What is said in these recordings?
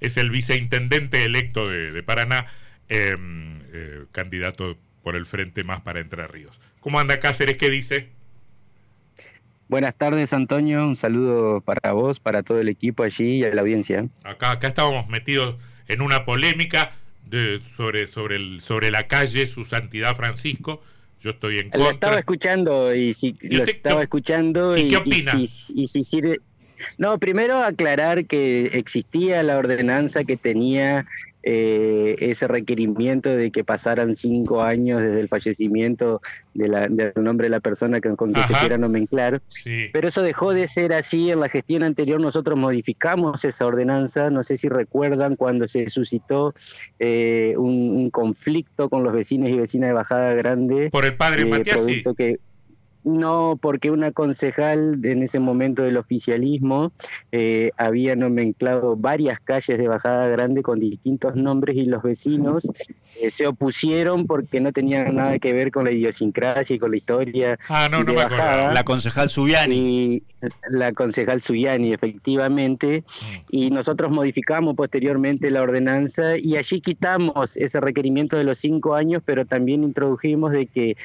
es el viceintendente electo de, Paraná, em, eh, candidato por el Frente Más para Entre Ríos. ¿Cómo anda Cáceres? ¿Qué dice? Buenas tardes, Antonio. Un saludo para vos, para todo el equipo allí y a la audiencia. Acá, acá estábamos metidos en una polémica de, sobre, sobre, el, sobre la calle Su Santidad Francisco. Yo estoy en contra. Lo estaba escuchando y si lo estaba escuchando y, qué opina? y si sirve no, primero aclarar que existía la ordenanza que tenía eh, ese requerimiento de que pasaran cinco años desde el fallecimiento de la, del nombre de la persona con que se quiera nomenclar. Pero eso dejó de ser así. En la gestión anterior nosotros modificamos esa ordenanza. No sé si recuerdan cuando se suscitó eh, un, conflicto con los vecinos y vecinas de Bajada Grande. Por el padre eh, Matías. Que, no, porque una concejal en ese momento del oficialismo eh, había nomenclado varias calles de Bajada Grande con distintos nombres y los vecinos eh, se opusieron porque no tenían nada que ver con la idiosincrasia y con la historia ah, no, de Bajada. La concejal Suyani. la concejal Suyani, efectivamente. Y nosotros modificamos posteriormente la ordenanza y allí quitamos ese requerimiento de los cinco años, pero también introdujimos de que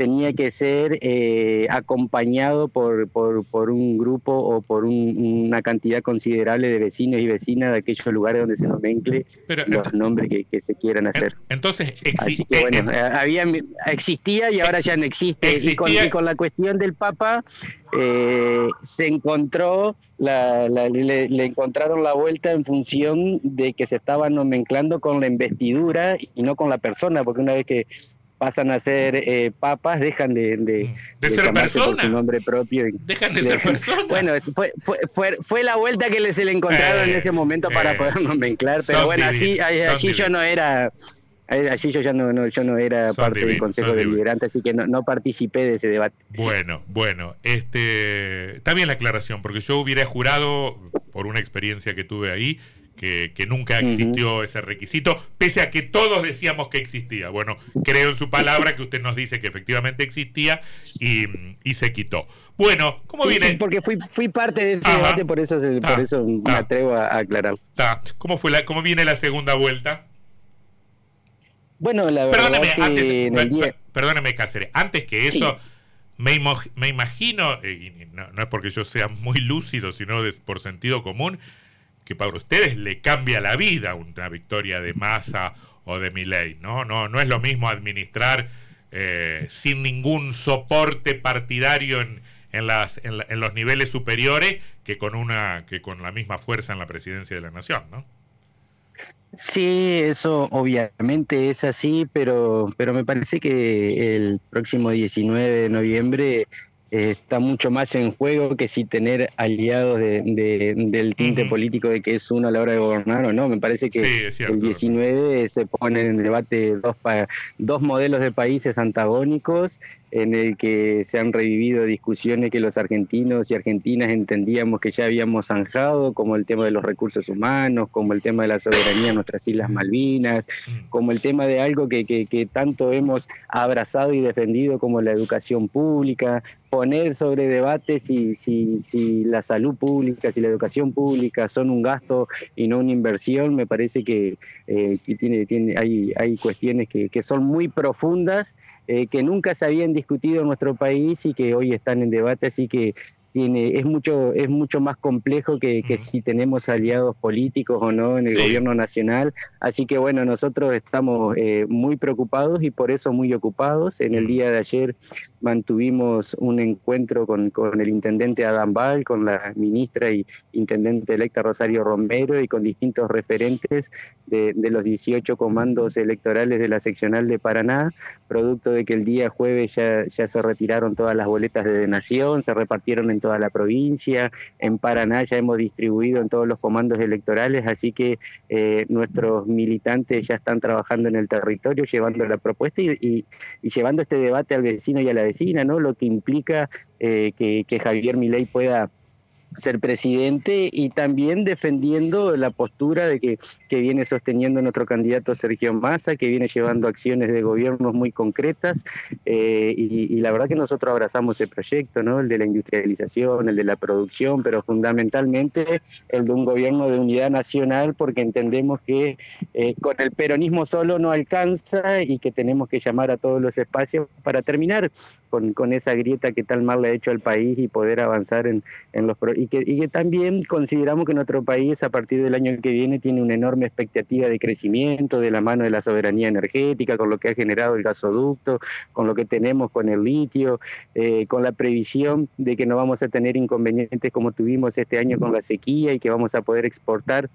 tenía que ser eh, acompañado por, por, un grupo o por una cantidad considerable de vecinos y vecinas de aquellos lugares donde se nomencle los nombres que, se quieran hacer. Entonces, Así que bueno, eh, había, existía y ahora ya no existe. Y con, la cuestión del Papa eh, se encontró, la, le, le, encontraron la vuelta en función de que se estaba nomenclando con la investidura y no con la persona, porque una vez que pasan a ser eh, papas, dejan de, de, de, ser por su nombre propio. dejan de, ser personas. Bueno, fue, fue, fue, fue, la vuelta que se le encontraron en eh, ese momento para eh, poder nomenclar, pero bueno, así, allí yo no era... Allí yo ya no, yo no era parte del Consejo Deliberante, así que no, no, participé de ese debate. Bueno, bueno, este está bien la aclaración, porque yo hubiera jurado, por una experiencia que tuve ahí, que, nunca existió ese requisito, pese a que todos decíamos que existía. Bueno, creo en su palabra que usted nos dice que efectivamente existía y, se quitó. Bueno, ¿cómo viene? Sí, porque fui, fui parte de ese debate, por eso, por eso me atrevo a aclarar. ¿Cómo, fue la, ¿Cómo viene la segunda vuelta? Bueno, la verdad que antes, Perdóname, Cáceres, antes que eso... Me, me, imagino, eh, y no, es porque yo sea muy lúcido, sino por sentido común, que para ustedes le cambia la vida una victoria de Massa o de Milei, ¿no? No, no es lo mismo administrar eh, sin ningún soporte partidario en, en, las, en, los niveles superiores que con, una, que con la misma fuerza en la presidencia de la nación, ¿no? Sí, eso obviamente es así, pero, pero me parece que el próximo 19 de noviembre está mucho más en juego que si tener aliados de, del tinte político de que es uno a la hora de gobernar o no. Me parece que el 19 se ponen en debate dos, dos modelos de países antagónicos en el que se han revivido discusiones que los argentinos y argentinas entendíamos que ya habíamos zanjado, como el tema de los recursos humanos, como el tema de la soberanía en nuestras Islas Malvinas, como el tema de algo que, que, que tanto hemos abrazado y defendido como la educación pública, poner sobre debate si, si, si la salud pública, si la educación pública son un gasto y no una inversión, me parece que, eh, tiene, tiene, hay, hay cuestiones que, que son muy profundas, eh, que nunca se habían en nuestro país y que hoy están en debate, así que tiene, es mucho, es mucho más complejo que, si tenemos aliados políticos o no en el gobierno nacional. Así que bueno, nosotros estamos eh, muy preocupados y por eso muy ocupados. En el día de ayer mantuvimos un encuentro con, con el intendente Adam Ball, con la ministra y intendente electa Rosario Romero y con distintos referentes de, de los 18 comandos electorales de la seccional de Paraná, producto de que el día jueves ya, ya se retiraron todas las boletas de denación, se repartieron en toda la provincia, en Paraná ya hemos distribuido en todos los comandos electorales, así que eh, nuestros militantes ya están trabajando en el territorio, llevando la propuesta y, llevando este debate al vecino y a la vecina, ¿no? Lo que implica eh, que, que Javier Milei pueda ser presidente y también defendiendo la postura de que, que viene sosteniendo nuestro candidato Sergio Massa, que viene llevando acciones de gobierno muy concretas eh, y, la verdad que nosotros abrazamos el proyecto, ¿no? el de la industrialización, el de la producción, pero fundamentalmente el de un gobierno de unidad nacional porque entendemos que eh, con el peronismo solo no alcanza y que tenemos que llamar a todos los espacios para terminar con, con esa grieta que tal mal le ha hecho al país y poder avanzar en, en los y que, y que también consideramos que nuestro país a partir del año que viene tiene una enorme expectativa de crecimiento de la mano de la soberanía energética, con lo que ha generado el gasoducto, con lo que tenemos con el litio, eh, con la previsión de que no vamos a tener inconvenientes como tuvimos este año con la sequía y que vamos a poder exportar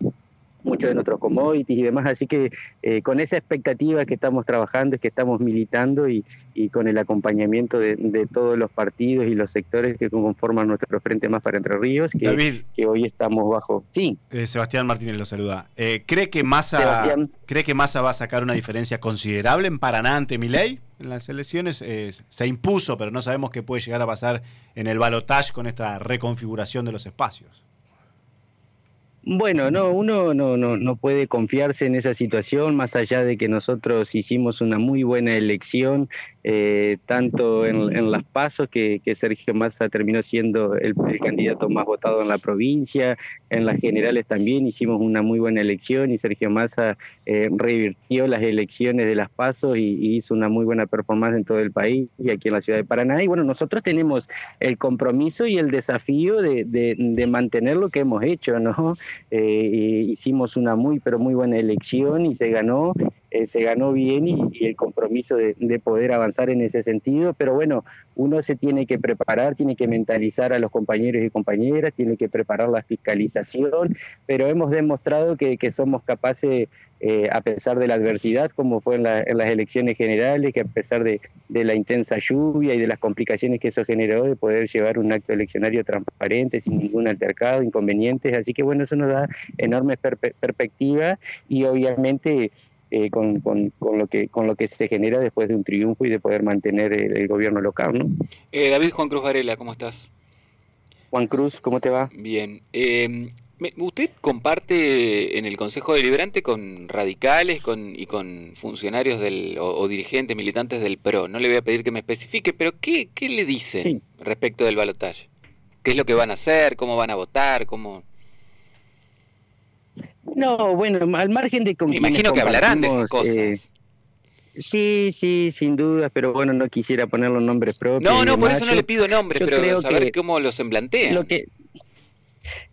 muchos de nuestros commodities y demás. Así que eh, con esa expectativa que estamos trabajando, es que estamos militando y, y con el acompañamiento de, de, todos los partidos y los sectores que conforman nuestro Frente Más para Entre Ríos, que, que hoy estamos bajo. Sí. Eh, Sebastián Martínez lo saluda. Eh, ¿cree, que Massa, ¿Cree que Massa va a sacar una diferencia considerable en Paraná ante Milei? En las elecciones se impuso, pero no sabemos qué puede llegar a pasar en el balotaje con esta reconfiguración de los espacios. Bueno, no, uno no, no, no puede confiarse en esa situación, más allá de que nosotros hicimos una muy buena elección, eh, tanto en, las pasos, que, Sergio Massa terminó siendo el, candidato más votado en la provincia, en las generales también hicimos una muy buena elección y Sergio Massa eh, revirtió las elecciones de las pasos y, hizo una muy buena performance en todo el país y aquí en la ciudad de Paraná. Y bueno, nosotros tenemos el compromiso y el desafío de, de mantener lo que hemos hecho, ¿no? Eh, hicimos una muy, pero muy buena elección y se ganó, eh, se ganó bien y, el compromiso de, poder avanzar en ese sentido. Pero bueno, uno se tiene que preparar, tiene que mentalizar a los compañeros y compañeras, tiene que preparar la fiscalización, pero hemos demostrado que, somos capaces, eh, a pesar de la adversidad, como fue en, las elecciones generales, que a pesar de, de la intensa lluvia y de las complicaciones que eso generó, de poder llevar un acto eleccionario transparente, sin ningún altercado, inconvenientes. Así que bueno, eso nos da enorme perspectiva y obviamente eh, con, con, lo que, con lo que se genera después de un triunfo y de poder mantener el, gobierno local. ¿no? Eh, David Juan Cruz Varela, ¿cómo estás? Juan Cruz, ¿cómo te va? Bien. Eh, ¿Usted comparte en el Consejo Deliberante con radicales con, y con funcionarios del, o, dirigentes, militantes del PRO? No le voy a pedir que me especifique, pero ¿qué, qué le dicen respecto del balotaje? ¿Qué es lo que van a hacer? ¿Cómo van a votar? ¿Cómo...? No, bueno, al margen de Me imagino que hablarán de esas cosas. Eh, sí, sí, sin duda, pero bueno, no quisiera poner los nombres propios. No, no, por eso no le pido nombres, pero saber cómo los emplantean. Lo que,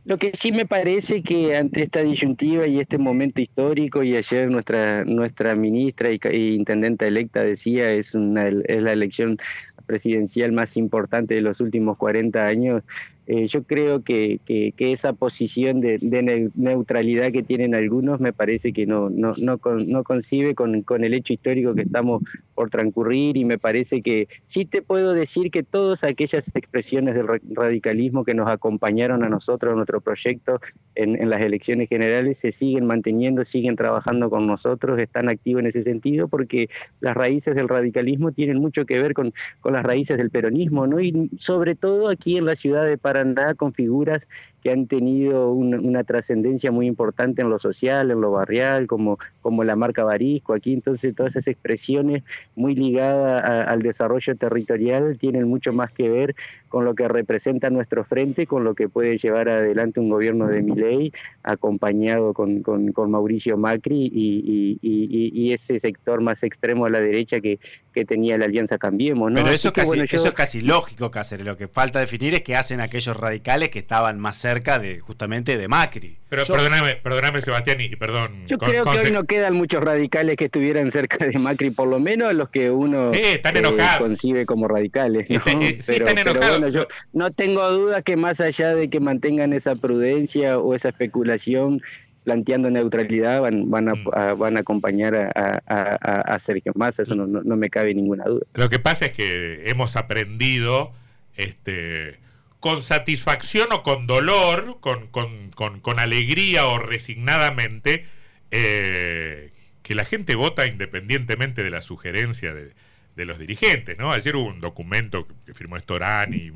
lo que sí me parece que ante esta disyuntiva y este momento histórico, y ayer nuestra, nuestra ministra y, y intendenta electa decía, es, una, es la elección presidencial más importante de los últimos 40 años, eh, yo creo que, que, esa posición de, neutralidad que tienen algunos me parece que no, no, no, no concibe con, con, el hecho histórico que estamos por transcurrir y me parece que sí te puedo decir que todas aquellas expresiones del radicalismo que nos acompañaron a nosotros, en nuestro proyecto en, en las elecciones generales, se siguen manteniendo, siguen trabajando con nosotros, están activos en ese sentido porque las raíces del radicalismo tienen mucho que ver con, con las raíces del peronismo, ¿no? Y sobre todo aquí en la ciudad de Paraná con figuras que han tenido una, trascendencia muy importante en lo social, en lo barrial, como, como la marca Barisco aquí. Entonces, todas esas expresiones muy ligadas al desarrollo territorial tienen mucho más que ver con lo que representa nuestro frente, con lo que puede llevar adelante un gobierno de Miley, acompañado con, con, Mauricio Macri y, y, ese sector más extremo a la derecha que, que tenía la Alianza Cambiemos. ¿no? Pero eso, casi, eso es casi lógico, Cáceres. Lo que falta definir es qué hacen aquellos radicales que estaban más cerca de justamente de Macri. Pero perdóname, perdóname, Sebastián, y perdón. Yo creo que hoy no quedan muchos radicales que estuvieran cerca de Macri, por lo menos los que uno eh, concibe como radicales. ¿no? Eh, pero, bueno, yo no tengo duda que más allá de que mantengan esa prudencia o esa especulación, planteando neutralidad van, van, a, mm. van a acompañar a, a, Sergio Massa, eso no, no, me cabe ninguna duda. Lo que pasa es que hemos aprendido este, con satisfacción o con dolor, con, con, con, alegría o resignadamente, eh, que la gente vota independientemente de la sugerencia de, de, los dirigentes. ¿no? Ayer hubo un documento que firmó Estorán y, y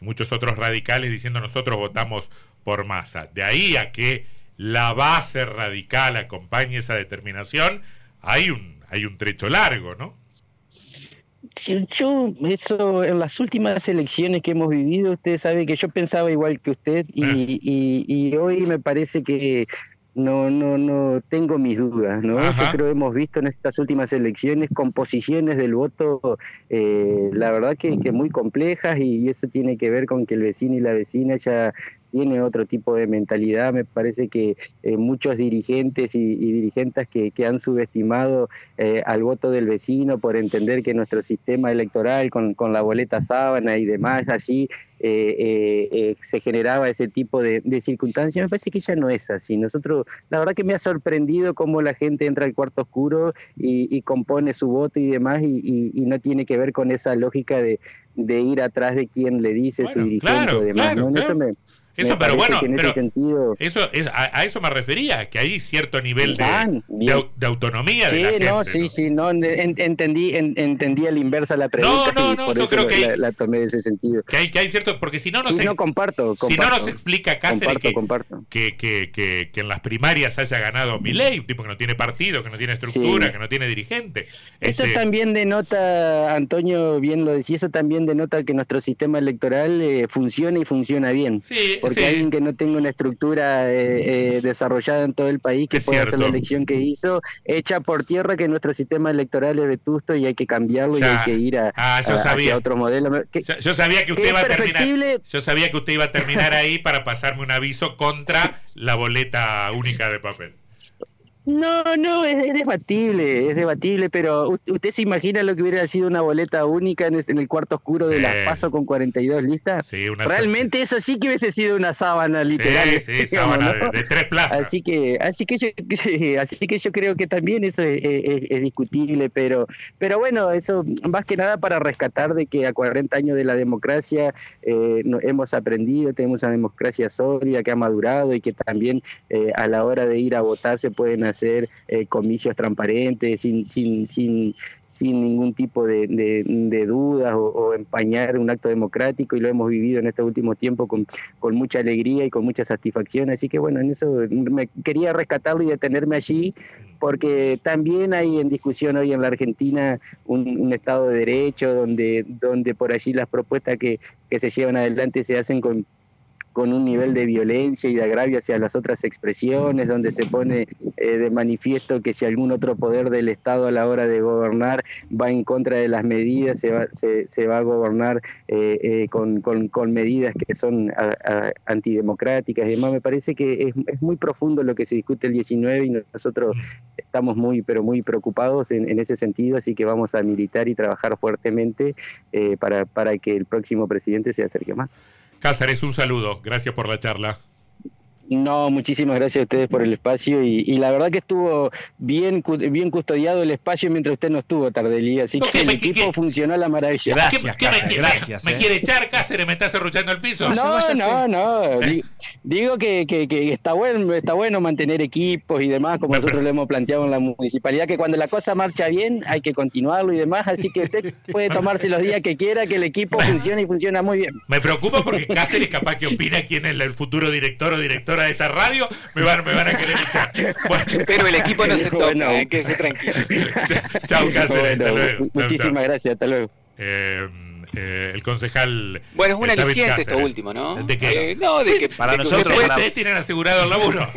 muchos otros radicales diciendo nosotros votamos por masa. De ahí a que la base radical acompañe esa determinación, hay un, hay un trecho largo, ¿no? Yo, eso, en las últimas elecciones que hemos vivido, usted sabe que yo pensaba igual que usted y, ah. y, y hoy me parece que no, no, no tengo mis dudas, ¿no? Yo creo que hemos visto en estas últimas elecciones composiciones del voto, eh, la verdad que, que muy complejas y, eso tiene que ver con que el vecino y la vecina ya tiene otro tipo de mentalidad. Me parece que eh, muchos dirigentes y, dirigentes que, han subestimado eh, al voto del vecino por entender que nuestro sistema electoral con, con la boleta sábana y demás allí eh, se generaba ese tipo de, circunstancias. Me parece que ya no es así. Nosotros, la verdad que me ha sorprendido cómo la gente entra al cuarto oscuro y, compone su voto y demás y, no tiene que ver con esa lógica de, ir atrás de quien le dice su dirigente o demás. Eso me, eso, pero bueno, eso es, a, eso me refería, que hay cierto nivel de, de, autonomía. Sí, de la no, sí, sí, no, entendí, entendí a la inversa la pregunta no, no, no, por eso creo que la, tomé de ese sentido. Que hay, que hay cierto, porque si no nos, sí, no, comparto, si no nos explica Cáceres comparto, que, que, que, que, en las primarias haya ganado Milei, un tipo que no tiene partido, que no tiene estructura, que no tiene dirigente. Eso este también denota, Antonio bien lo decía, eso también denota que nuestro sistema electoral eh, funciona y funciona bien. Sí, porque alguien que no tenga una estructura eh, eh, desarrollada en todo el país que pueda hacer la elección que hizo, echa por tierra que nuestro sistema electoral es vetusto y hay que cambiarlo y hay que ir a, ah, hacia otro modelo. yo, sabía que usted iba a terminar. Yo sabía que usted iba a terminar ahí para pasarme un aviso contra la boleta única de papel. No, no, es, debatible, es debatible, pero ¿usted se imagina lo que hubiera sido una boleta única en, el cuarto oscuro de las PASO con 42 listas? Sí, Realmente eso sí que hubiese sido una sábana literal. Sí, sí, sábana de, tres plazas. Así que, así que yo, así que yo creo que también eso es, discutible, pero, pero bueno, eso más que nada para rescatar de que a 40 años de la democracia eh, hemos aprendido, tenemos una democracia sólida que ha madurado y que también eh, a la hora de ir a votar se pueden hacer hacer eh, comicios transparentes, sin, sin, sin, sin ningún tipo de, de, dudas o, empañar un acto democrático y lo hemos vivido en este último tiempo con, con mucha alegría y con mucha satisfacción. Así que bueno, en eso me quería rescatarlo y detenerme allí porque también hay en discusión hoy en la Argentina un, Estado de Derecho donde, donde por allí las propuestas que, que se llevan adelante se hacen con con un nivel de violencia y de agravio hacia las otras expresiones, donde se pone eh, de manifiesto que si algún otro poder del Estado a la hora de gobernar va en contra de las medidas, se va, se, va a gobernar eh, eh, con, con, medidas que son antidemocráticas y demás. Me parece que es, muy profundo lo que se discute el 19 y nosotros estamos muy, pero muy preocupados en, en ese sentido, así que vamos a militar y trabajar fuertemente para, para que el próximo presidente se acerque más. Cáceres, un saludo. Gracias por la charla. No, muchísimas gracias a ustedes por el espacio y, la verdad que estuvo bien bien custodiado el espacio mientras usted no estuvo, Tardelí, así que el equipo funcionó a la maravilla. Gracias, ¿Qué, me, gracias. ¿Me, quiere echar Cáceres? ¿Me está cerruchando el piso? No, no, no. ¿Eh? Digo que, que, está bueno está bueno mantener equipos y demás, como nosotros lo hemos planteado en la municipalidad, que cuando la cosa marcha bien hay que continuarlo y demás, así que usted puede tomarse los días que quiera, que el equipo funcione y funciona muy bien. Me preocupa porque Cáceres capaz que opina quién es el futuro director o director de esta radio, me van, me van a querer echar. Pero el equipo no se toca, eh, que se tranquilo. Chao, Cáceres, hasta luego. Muchísimas gracias, hasta luego. Eh, eh, el concejal. Bueno, es un aliciente esto último, ¿no? ¿De qué? Eh, no, de que para nosotros. Ustedes tienen asegurado el laburo.